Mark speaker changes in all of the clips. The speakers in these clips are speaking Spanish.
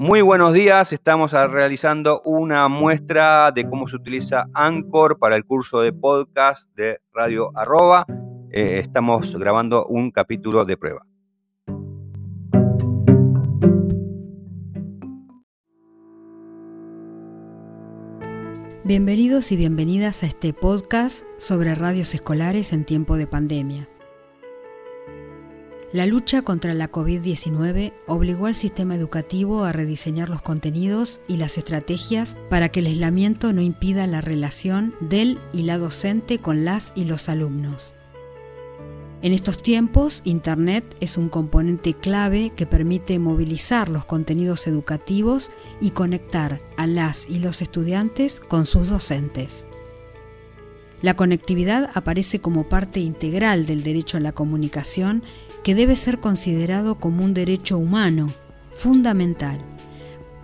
Speaker 1: Muy buenos días, estamos realizando una muestra de cómo se utiliza Anchor para el curso de podcast de Radio Arroba. Eh, estamos grabando un capítulo de prueba.
Speaker 2: Bienvenidos y bienvenidas a este podcast sobre radios escolares en tiempo de pandemia. La lucha contra la COVID-19 obligó al sistema educativo a rediseñar los contenidos y las estrategias para que el aislamiento no impida la relación del y la docente con las y los alumnos. En estos tiempos, Internet es un componente clave que permite movilizar los contenidos educativos y conectar a las y los estudiantes con sus docentes. La conectividad aparece como parte integral del derecho a la comunicación que debe ser considerado como un derecho humano, fundamental.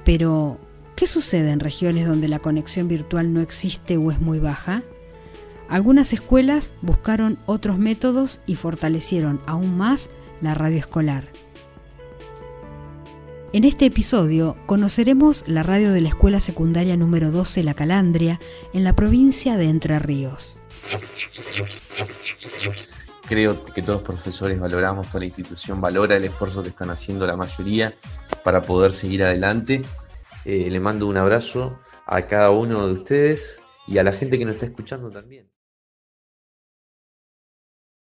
Speaker 2: Pero, ¿qué sucede en regiones donde la conexión virtual no existe o es muy baja? Algunas escuelas buscaron otros métodos y fortalecieron aún más la radio escolar. En este episodio conoceremos la radio de la Escuela Secundaria número 12 La Calandria en la provincia de Entre Ríos.
Speaker 3: Creo que todos los profesores valoramos, toda la institución valora el esfuerzo que están haciendo la mayoría para poder seguir adelante. Eh, le mando un abrazo a cada uno de ustedes y a la gente que nos está escuchando también.